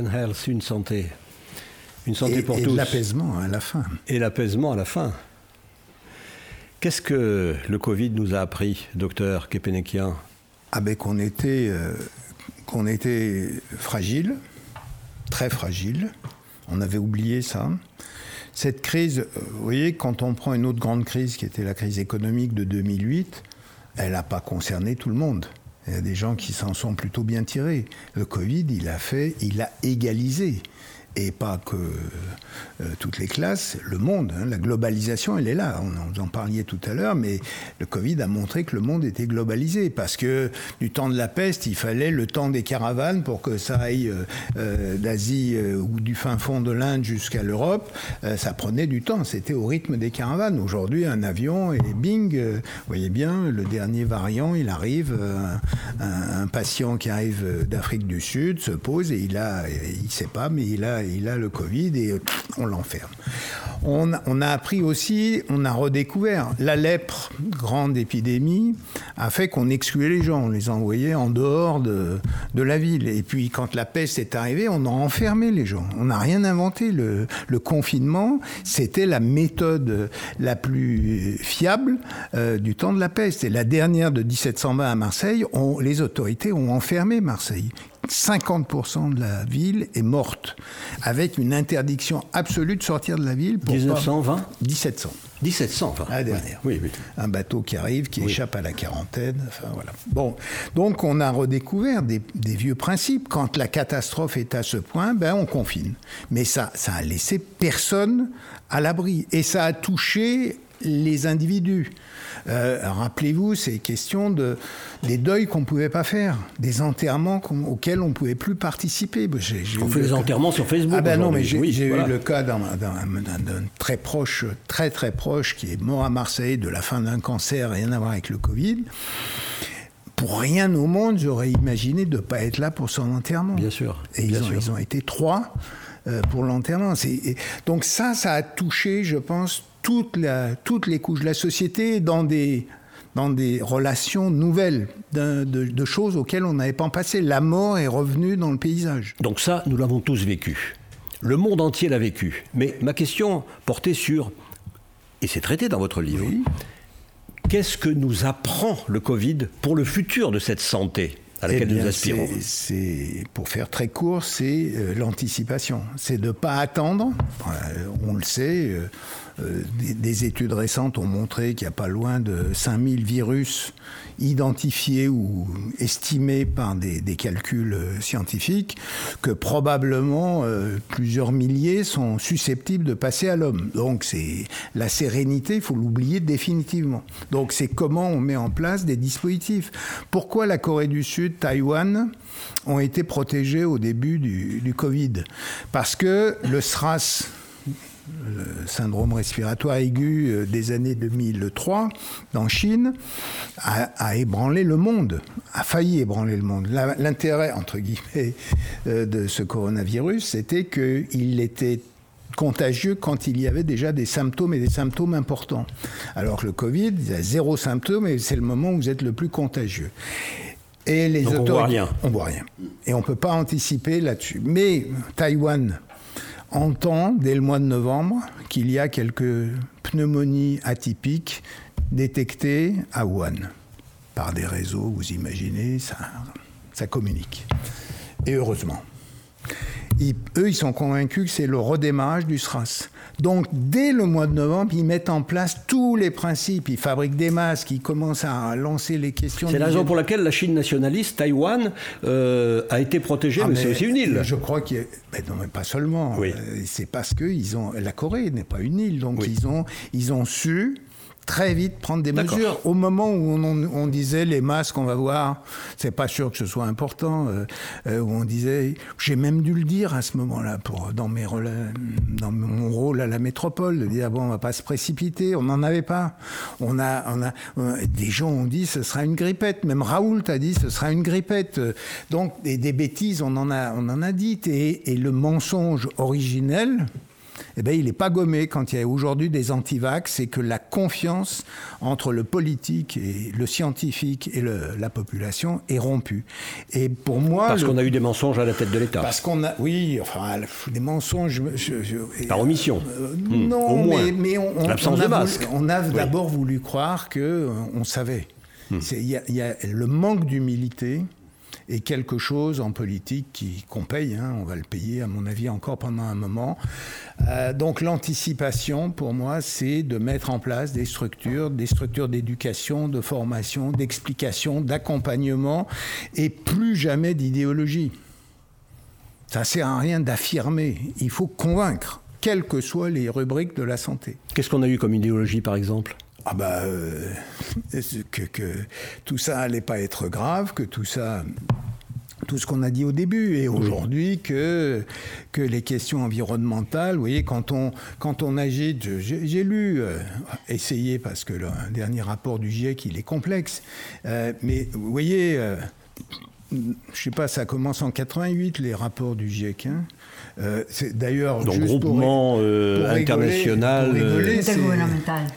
One Health, une santé. Une santé et, pour et tous. l'apaisement à la fin. Et l'apaisement à la fin. Qu'est-ce que le Covid nous a appris, docteur Kepenekian? Ah ben qu'on était, euh, qu'on était fragile, très fragile. On avait oublié ça. Cette crise, euh, vous voyez, quand on prend une autre grande crise qui était la crise économique de 2008, elle n'a pas concerné tout le monde. Il y a des gens qui s'en sont plutôt bien tirés. Le Covid, il a fait, il a égalisé et pas que euh, toutes les classes, le monde. Hein, la globalisation, elle est là. On, vous en parliez tout à l'heure, mais le Covid a montré que le monde était globalisé parce que du temps de la peste, il fallait le temps des caravanes pour que ça aille euh, euh, d'Asie ou du fin fond de l'Inde jusqu'à l'Europe. Ça prenait du temps. C'était au rythme des caravanes. Aujourd'hui, un avion et bing, vous voyez bien, le dernier variant, il arrive, un, un patient qui arrive d'Afrique du Sud se pose et il a, il sait pas, mais il a il a le Covid et on l'enferme. On, a appris aussi, on a redécouvert la lèpre, grande épidémie, a fait qu'on excluait les gens, on les envoyait en dehors de, de, la ville. Et puis quand la peste est arrivée, on a enfermé les gens. On n'a rien inventé. Le, confinement, c'était la méthode la plus fiable euh, du temps de la peste. Et la dernière de 1720 à Marseille, les autorités ont enfermé Marseille. 50% de la ville est morte, avec une interdiction absolue de sortir de la ville. Pour 1920 pas... 1700. 1720. La dernière. Oui, oui. Un bateau qui arrive, qui échappe à la quarantaine. Enfin, voilà. Bon, donc on a redécouvert des, des, vieux principes. Quand la catastrophe est à ce point, ben on confine. Mais ça, ça a laissé personne à l'abri. Et ça a touché les individus. Euh, Rappelez-vous ces questions de, des deuils qu'on ne pouvait pas faire, des enterrements auxquels on ne pouvait plus participer. J ai, j ai on fait des enterrements sur Facebook. Ah ben non, mais j'ai oui, voilà. eu le cas d'un très proche, très très proche, qui est mort à Marseille de la fin d'un cancer, rien à voir avec le Covid. Pour rien au monde, j'aurais imaginé de ne pas être là pour son enterrement. Bien sûr. Et bien ils, ont, sûr. ils ont été trois euh, pour l'enterrement. Donc ça, ça a touché, je pense, toute la, toutes les couches de la société dans des, dans des relations nouvelles, de, de, de choses auxquelles on n'avait pas passé. La mort est revenue dans le paysage. Donc ça, nous l'avons tous vécu. Le monde entier l'a vécu. Mais ma question portait sur, et c'est traité dans votre livre, oui. qu'est-ce que nous apprend le Covid pour le futur de cette santé à laquelle eh bien, nous aspirons? C'est, pour faire très court, c'est euh, l'anticipation. C'est de ne pas attendre. Euh, on le sait. Euh, des, des, études récentes ont montré qu'il n'y a pas loin de 5000 virus identifiés ou estimés par des, calculs scientifiques, que probablement euh, plusieurs milliers sont susceptibles de passer à l'homme. Donc c'est la sérénité, il faut l'oublier définitivement. Donc c'est comment on met en place des dispositifs. Pourquoi la Corée du Sud, Taïwan ont été protégés au début du, du Covid? Parce que le SRAS, le syndrome respiratoire aigu euh, des années 2003 dans Chine a, a, ébranlé le monde, a failli ébranler le monde. L'intérêt, entre guillemets, euh, de ce coronavirus, c'était qu'il était contagieux quand il y avait déjà des symptômes et des symptômes importants. Alors que le Covid, il y a zéro symptôme et c'est le moment où vous êtes le plus contagieux. Et les Donc autorités, on voit rien. On voit rien. Et on ne peut pas anticiper là-dessus. Mais Taïwan, entend dès le mois de novembre qu'il y a quelques pneumonies atypiques détectées à Wuhan. Par des réseaux, vous imaginez, ça, ça communique. Et heureusement. Ils, eux, ils sont convaincus que c'est le redémarrage du SRAS. Donc, dès le mois de novembre, ils mettent en place tous les principes. Ils fabriquent des masques, ils commencent à lancer les questions. C'est la raison pour laquelle la Chine nationaliste, Taïwan, euh, a été protégée, ah, mais, mais c'est aussi une île. Je crois qu'il mais non, mais pas seulement. Oui. C'est parce que ils ont la Corée n'est pas une île, donc oui. ils ont ils ont su très vite prendre des mesures. Au moment où on, on, disait les masques, on va voir, c'est pas sûr que ce soit important, euh, euh, où on disait, j'ai même dû le dire à ce moment-là, pour dans, mes dans mon rôle à la métropole, de dire, bon, on va pas se précipiter, on n'en avait pas. On a, on a, on, des gens ont dit, ce sera une grippette, même Raoult a dit, ce sera une grippette. Donc, des, des bêtises, on en a, on en a dit, et, et le mensonge originel, eh ben, il n'est pas gommé quand il y a aujourd'hui des antivax, c'est que la confiance entre le politique et le scientifique et la population est rompue. Et pour moi, parce qu'on a eu des mensonges à la tête de l'État. Parce qu'on a, oui, enfin, des mensonges. Par omission. Euh, non, mais, mais, on, on, a, voulu, on a d'abord voulu croire que euh, on savait. Hmm. Il y, y, a le manque d'humilité et quelque chose en politique qu'on paye, hein, on va le payer à mon avis encore pendant un moment. Euh, donc l'anticipation pour moi c'est de mettre en place des structures, des structures d'éducation, de formation, d'explication, d'accompagnement et plus jamais d'idéologie. Ça sert à rien d'affirmer, il faut convaincre, quelles que soient les rubriques de la santé. Qu'est-ce qu'on a eu comme idéologie par exemple? Ah bah, euh, que, que, tout ça allait pas être grave, que tout ça tout ce qu'on a dit au début et aujourd'hui que, que les questions environnementales, vous voyez, quand on, quand on agite, j'ai lu, euh, essayé parce que le dernier rapport du GIEC, il est complexe, euh, mais vous voyez, euh, je sais pas, ça commence en 88, les rapports du GIEC. Hein. Euh, c'est d'ailleurs donc groupement euh, international euh.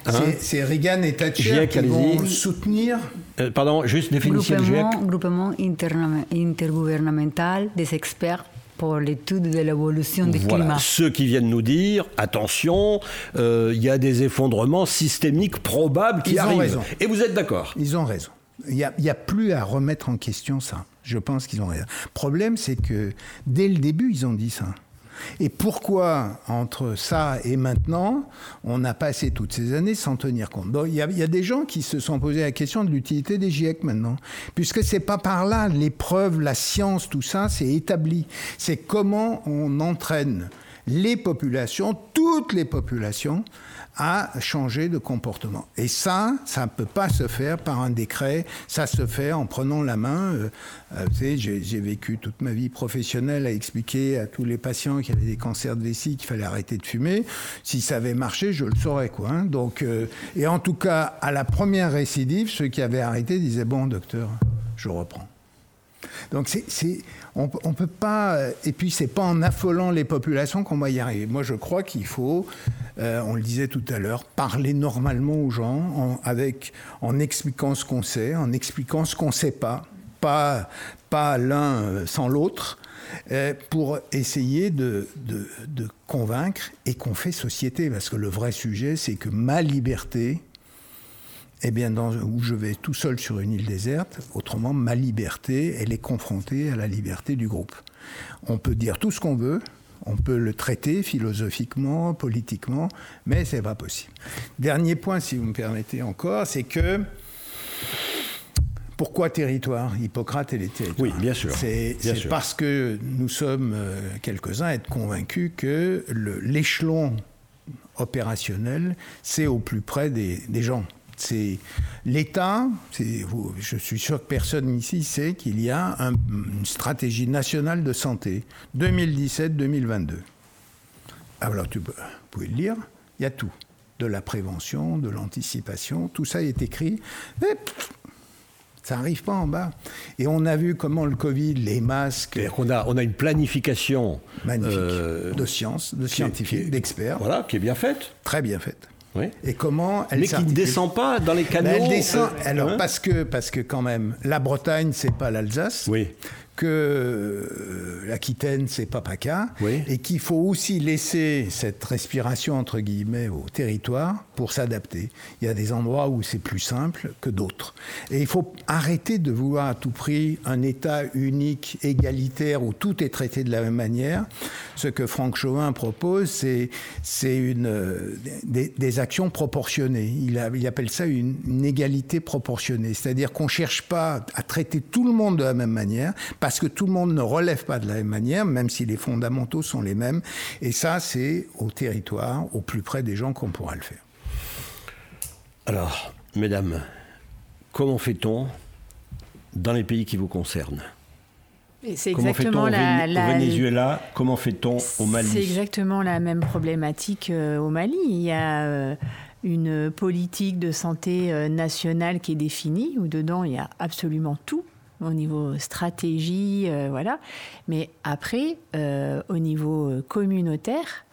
Hein c'est Reagan et Thatcher qui vont soutenir. pardon, juste définition du GIEC. Groupement intergouvernemental des experts pour l'étude de l'évolution du voilà. climat. Ceux qui viennent nous dire, attention, il y a des effondrements systémiques probables qui Ils arrivent. Ont raison. Et vous êtes d'accord Ils ont raison. Il n'y a, a, plus à remettre en question ça. Je pense qu'ils ont raison. Le problème, c'est que dès le début, ils ont dit ça. Et pourquoi, entre ça et maintenant, on a passé toutes ces années sans tenir compte? Il y, a des gens qui se sont posé la question de l'utilité des GIEC maintenant, puisque c'est pas par là l'épreuve, la science, tout ça, c'est établi. C'est comment on entraîne les populations, toutes les populations, à changer de comportement. Et ça, ça ne peut pas se faire par un décret, ça se fait en prenant la main. Euh, euh, j'ai vécu toute ma vie professionnelle à expliquer à tous les patients qui avaient des cancers de vessie qu'il fallait arrêter de fumer. Si ça avait marché, je le saurais. Quoi, hein. Donc, euh, et en tout cas, à la première récidive, ceux qui avaient arrêté disaient, bon, docteur, je reprends. Donc c'est, on ne peut pas, et puis c'est pas en affolant les populations qu'on va y arriver. Moi je crois qu'il faut, euh, on le disait tout à l'heure, parler normalement aux gens en, avec, en expliquant ce qu'on sait, en expliquant ce qu'on ne sait pas, pas, pas l'un euh, sans l'autre, euh, pour essayer de, de, de convaincre et qu'on fait société. Parce que le vrai sujet, c'est que ma liberté, eh bien, dans, où je vais tout seul sur une île déserte, autrement, ma liberté, elle est confrontée à la liberté du groupe. On peut dire tout ce qu'on veut, on peut le traiter philosophiquement, politiquement, mais c'est pas possible. Dernier point, si vous me permettez encore, c'est que pourquoi territoire? Hippocrate et les territoires. Oui, bien sûr. C'est parce que nous sommes euh, quelques-uns à être convaincus que l'échelon opérationnel, c'est au plus près des, des gens. C'est l'État. Je suis sûr que personne ici sait qu'il y a un, une stratégie nationale de santé 2017-2022. Alors tu peux, vous pouvez le lire. Il y a tout, de la prévention, de l'anticipation, tout ça est écrit. Mais ça n'arrive pas en bas. Et on a vu comment le Covid, les masques. On a, on a une planification. Magnifique. Euh, de sciences, de scientifiques, d'experts. Voilà, qui est bien faite. Très bien faite. Oui. Et comment elle Mais qui ne descend pas dans les canaux. Ben elle descend. Euh, alors hein parce que parce que quand même, la Bretagne c'est pas l'Alsace. Oui. Que euh, l'Aquitaine c'est pas PACA. Oui. Et qu'il faut aussi laisser cette respiration entre guillemets au territoire pour s'adapter. Il y a des endroits où c'est plus simple que d'autres. Et il faut arrêter de vouloir à tout prix un État unique, égalitaire où tout est traité de la même manière. Ce que Franck Chauvin propose, c'est des, actions proportionnées. Il, appelle ça une, une égalité proportionnée. C'est-à-dire qu'on ne cherche pas à traiter tout le monde de la même manière, parce que tout le monde ne relève pas de la même manière, même si les fondamentaux sont les mêmes. Et ça, c'est au territoire, au plus près des gens qu'on pourra le faire. Alors, mesdames, comment fait-on dans les pays qui vous concernent? C'est comment exactement fait-on la, au, la, au Venezuela? Comment fait-on au Mali? C'est exactement la même problématique euh, au Mali. Il y a euh, une politique de santé euh, nationale qui est définie, où dedans il y a absolument tout au niveau stratégie, euh, voilà. Mais après, euh, au niveau communautaire,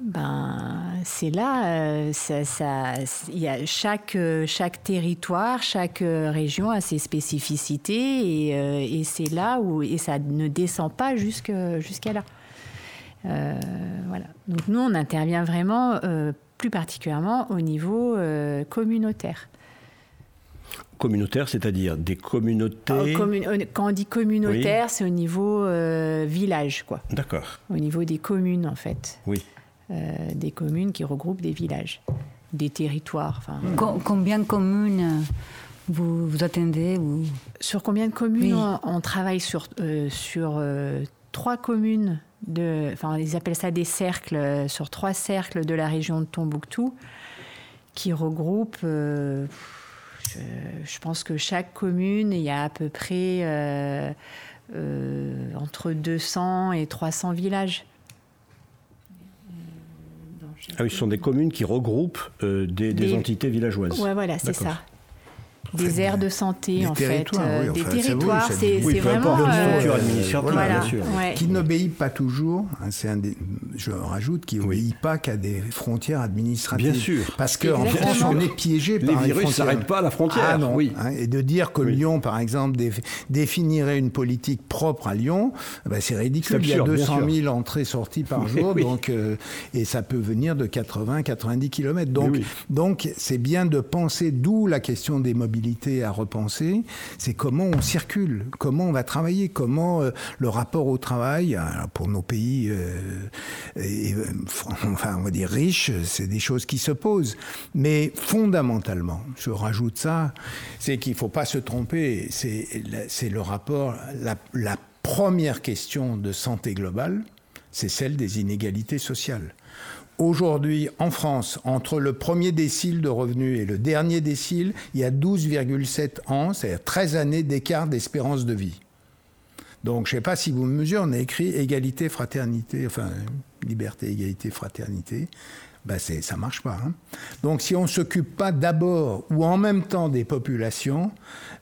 ben, c'est là, euh, ça, ça, y a chaque, euh, chaque territoire, chaque euh, région a ses spécificités et, et c'est là où et ça ne descend pas jusqu'à là. voilà. Donc nous, on intervient vraiment plus particulièrement au niveau communautaire. Communautaire, c'est-à-dire des communautés. Quand on dit communautaire, c'est au niveau village, quoi. D'accord. Au niveau des communes, en fait. Oui. Euh, des communes qui regroupent des villages, des territoires. Combien de communes vous, vous attendez Sur combien de communes on, travaille sur, euh, sur euh, trois communes, de, enfin ils appellent ça des cercles, sur trois cercles de la région de Tombouctou, qui regroupent, je, pense que chaque commune, il y a à peu près entre 200 et 300 villages. Ah oui, ce sont des communes qui regroupent euh, des, entités villageoises. Oui, voilà, c'est ça des aires de santé, en fait, euh, des territoires. C'est vraiment une euh, structure administrative, bien sûr. Qui n'obéit pas toujours. Hein, c'est un je rajoute, qui n'obéit pas qu'à des frontières administratives. Bien sûr. Parce qu'en France, on est piégé par les virus ne s'arrêtent pas à la frontière. Ah non, oui. Hein, et de dire que Lyon, par exemple, définirait une politique propre à Lyon, ben c'est ridicule. Il y a 200 000 entrées-sorties par jour, donc euh, et ça peut venir de 80-90 km. Donc, donc c'est bien de penser d'où la question des mobilités à repenser, c'est comment on circule, comment on va travailler, comment euh, le rapport au travail, pour nos pays, euh, euh, enfin on va dire riches, c'est des choses qui se posent. Mais fondamentalement, je rajoute ça, c'est qu'il ne faut pas se tromper, c'est le rapport, la, la première question de santé globale, c'est celle des inégalités sociales. Aujourd'hui, en France, entre le premier décile de revenus et le dernier décile, il y a 12,7 ans, c'est-à-dire 13 années d'écart d'espérance de vie. Donc, je ne sais pas si vous me mesurez, on a écrit égalité, fraternité, enfin, liberté, égalité, fraternité. Ben ça marche pas. Hein. Donc, si on ne s'occupe pas d'abord ou en même temps des populations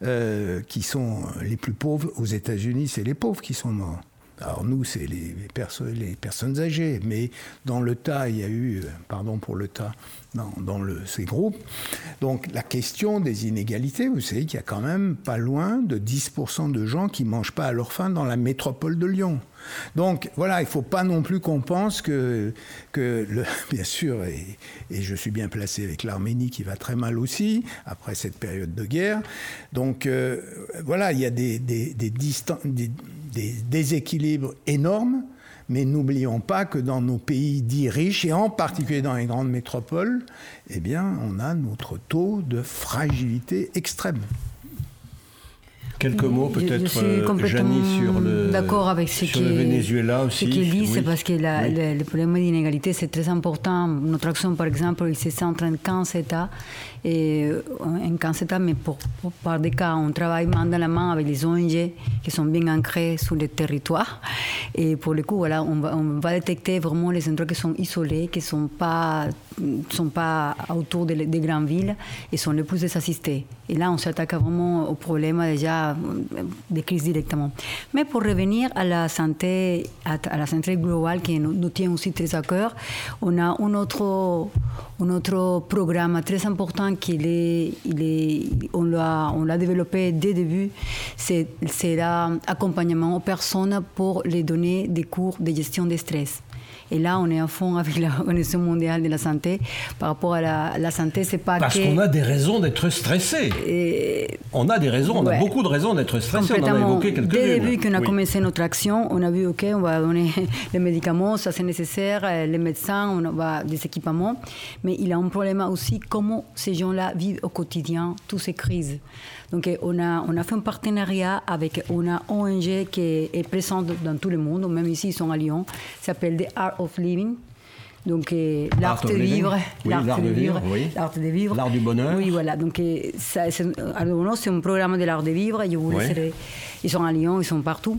euh, qui sont les plus pauvres aux États-Unis, c'est les pauvres qui sont morts. Alors nous, c'est les, personnes âgées, mais dans le tas, il y a eu, euh, pardon pour le tas, dans, ces groupes. Donc la question des inégalités, vous savez qu'il y a quand même pas loin de 10% de gens qui mangent pas à leur faim dans la métropole de Lyon. Donc voilà, il ne faut pas non plus qu'on pense que, le, bien sûr, et, je suis bien placé avec l'Arménie qui va très mal aussi, après cette période de guerre. Donc euh, voilà, il y a des déséquilibres énormes, mais n'oublions pas que dans nos pays dits riches, et en particulier dans les grandes métropoles, eh bien, on a notre taux de fragilité extrême. Quelques mots peut-être, euh, Janie, sur le, d'accord avec ce sur le Venezuela aussi. Ce qu'il dit, c'est parce que la, le, problème d'inégalité, c'est très important. Notre action, par exemple, il se centre en 15 États et en 15 États, mais pour, par des cas, on travaille main dans la main avec les ONG qui sont bien ancrés sur le territoire. Et pour le coup, voilà, on va, détecter vraiment les endroits qui sont isolés, qui ne sont pas, sont pas autour des, des, grandes villes et sont les plus désassistés. Et là, on s'attaque vraiment au problème déjà des crises directement. Mais pour revenir à la santé, à, la santé globale qui nous, nous, tient aussi très à cœur, on a un autre, un autre programme très important l'a, on l'a développé dès le début, c'est, c'est l'accompagnement aux personnes pour les donner des cours de gestion des stress. Et là, on est à fond avec l'Organisation mondiale de la santé. Par rapport à la, santé, c'est pas Parce qu'on a des raisons d'être stressé. Et... On a des raisons, on a beaucoup de raisons d'être stressé. On en a évoqué quelques-unes. Dès le début qu'on a commencé notre action, on a vu, OK, on va donner les médicaments, ça c'est nécessaire, euh, les médecins, on va des équipements. Mais il y a un problème aussi, comment ces gens-là vivent au quotidien toutes ces crises. Donc on a, on a fait un partenariat avec une ONG qui est présente dans tout le monde, même ici ils sont à Lyon, s'appelle The Art of Living. Donc l'art de vivre, l'art de vivre, l'art de vivre, l'art du bonheur. Oui, voilà. Donc c'est un programme de l'art de vivre. Je vous ils sont à Lyon, ils sont partout.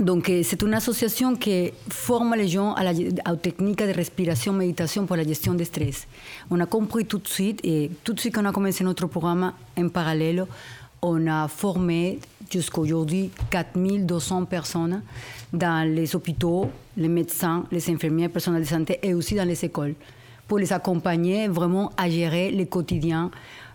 Donc, c'est une association qui forme les gens à la aux techniques de respiration, méditation pour la gestion du stress. On a compris tout de suite, et tout de suite qu'on a commencé notre programme en parallèle, on a formé jusqu'à aujourd'hui 4200 personnes dans les hôpitaux, les médecins, les infirmières, personnels de santé et aussi dans les écoles pour les accompagner vraiment à gérer le quotidien.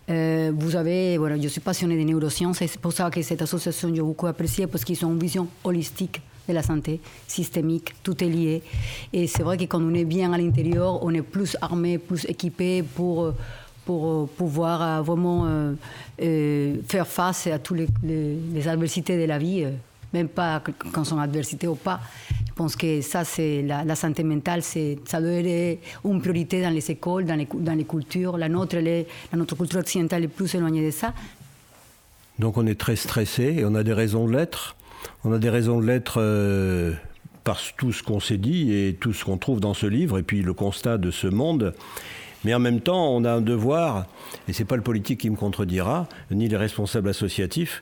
Euh, vous avez, voilà, je suis passionnée de neurosciences, c'est pour ça que cette association, j'ai beaucoup apprécié parce qu'ils ont une vision holistique de la santé, systémique, tout est lié. Et c'est vrai que quand on est bien à l'intérieur, on est plus armé, plus équipé pour, pour pouvoir vraiment euh, euh, faire face à toutes les, adversités de la vie, même pas quand sont adversités ou pas. Je pense que ça, c'est la, santé mentale, ça doit être une priorité dans les écoles, dans les, dans les cultures. La nôtre, la notre culture occidentale est plus éloignée de ça. Donc on est très stressé et on a des raisons de l'être. On a des raisons de l'être euh, par tout ce qu'on s'est dit et tout ce qu'on trouve dans ce livre et puis le constat de ce monde. Mais en même temps, on a un devoir, et ce n'est pas le politique qui me contredira, ni les responsables associatifs,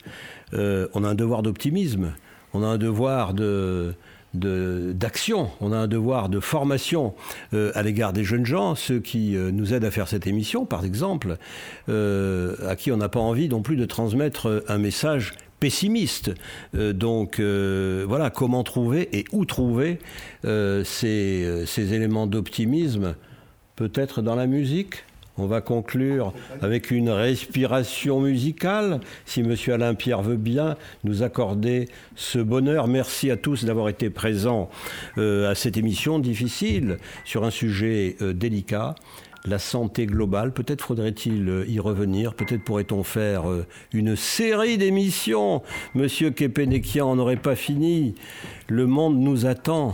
euh, on a un devoir d'optimisme, on a un devoir de, d'action, on a un devoir de formation euh, à l'égard des jeunes gens, ceux qui euh, nous aident à faire cette émission, par exemple, à qui on n'a pas envie non plus de transmettre un message pessimiste. donc voilà, comment trouver et où trouver ces, éléments d'optimisme Peut-être dans la musique? On va conclure avec une respiration musicale, si Monsieur Alain Pierre veut bien nous accorder ce bonheur. Merci à tous d'avoir été présents euh, à cette émission difficile sur un sujet euh, délicat la santé globale. Peut-être faudrait-il euh, y revenir, peut-être pourrait-on faire une série d'émissions. Monsieur Kepenekian, n'aurait pas fini. Le monde nous attend.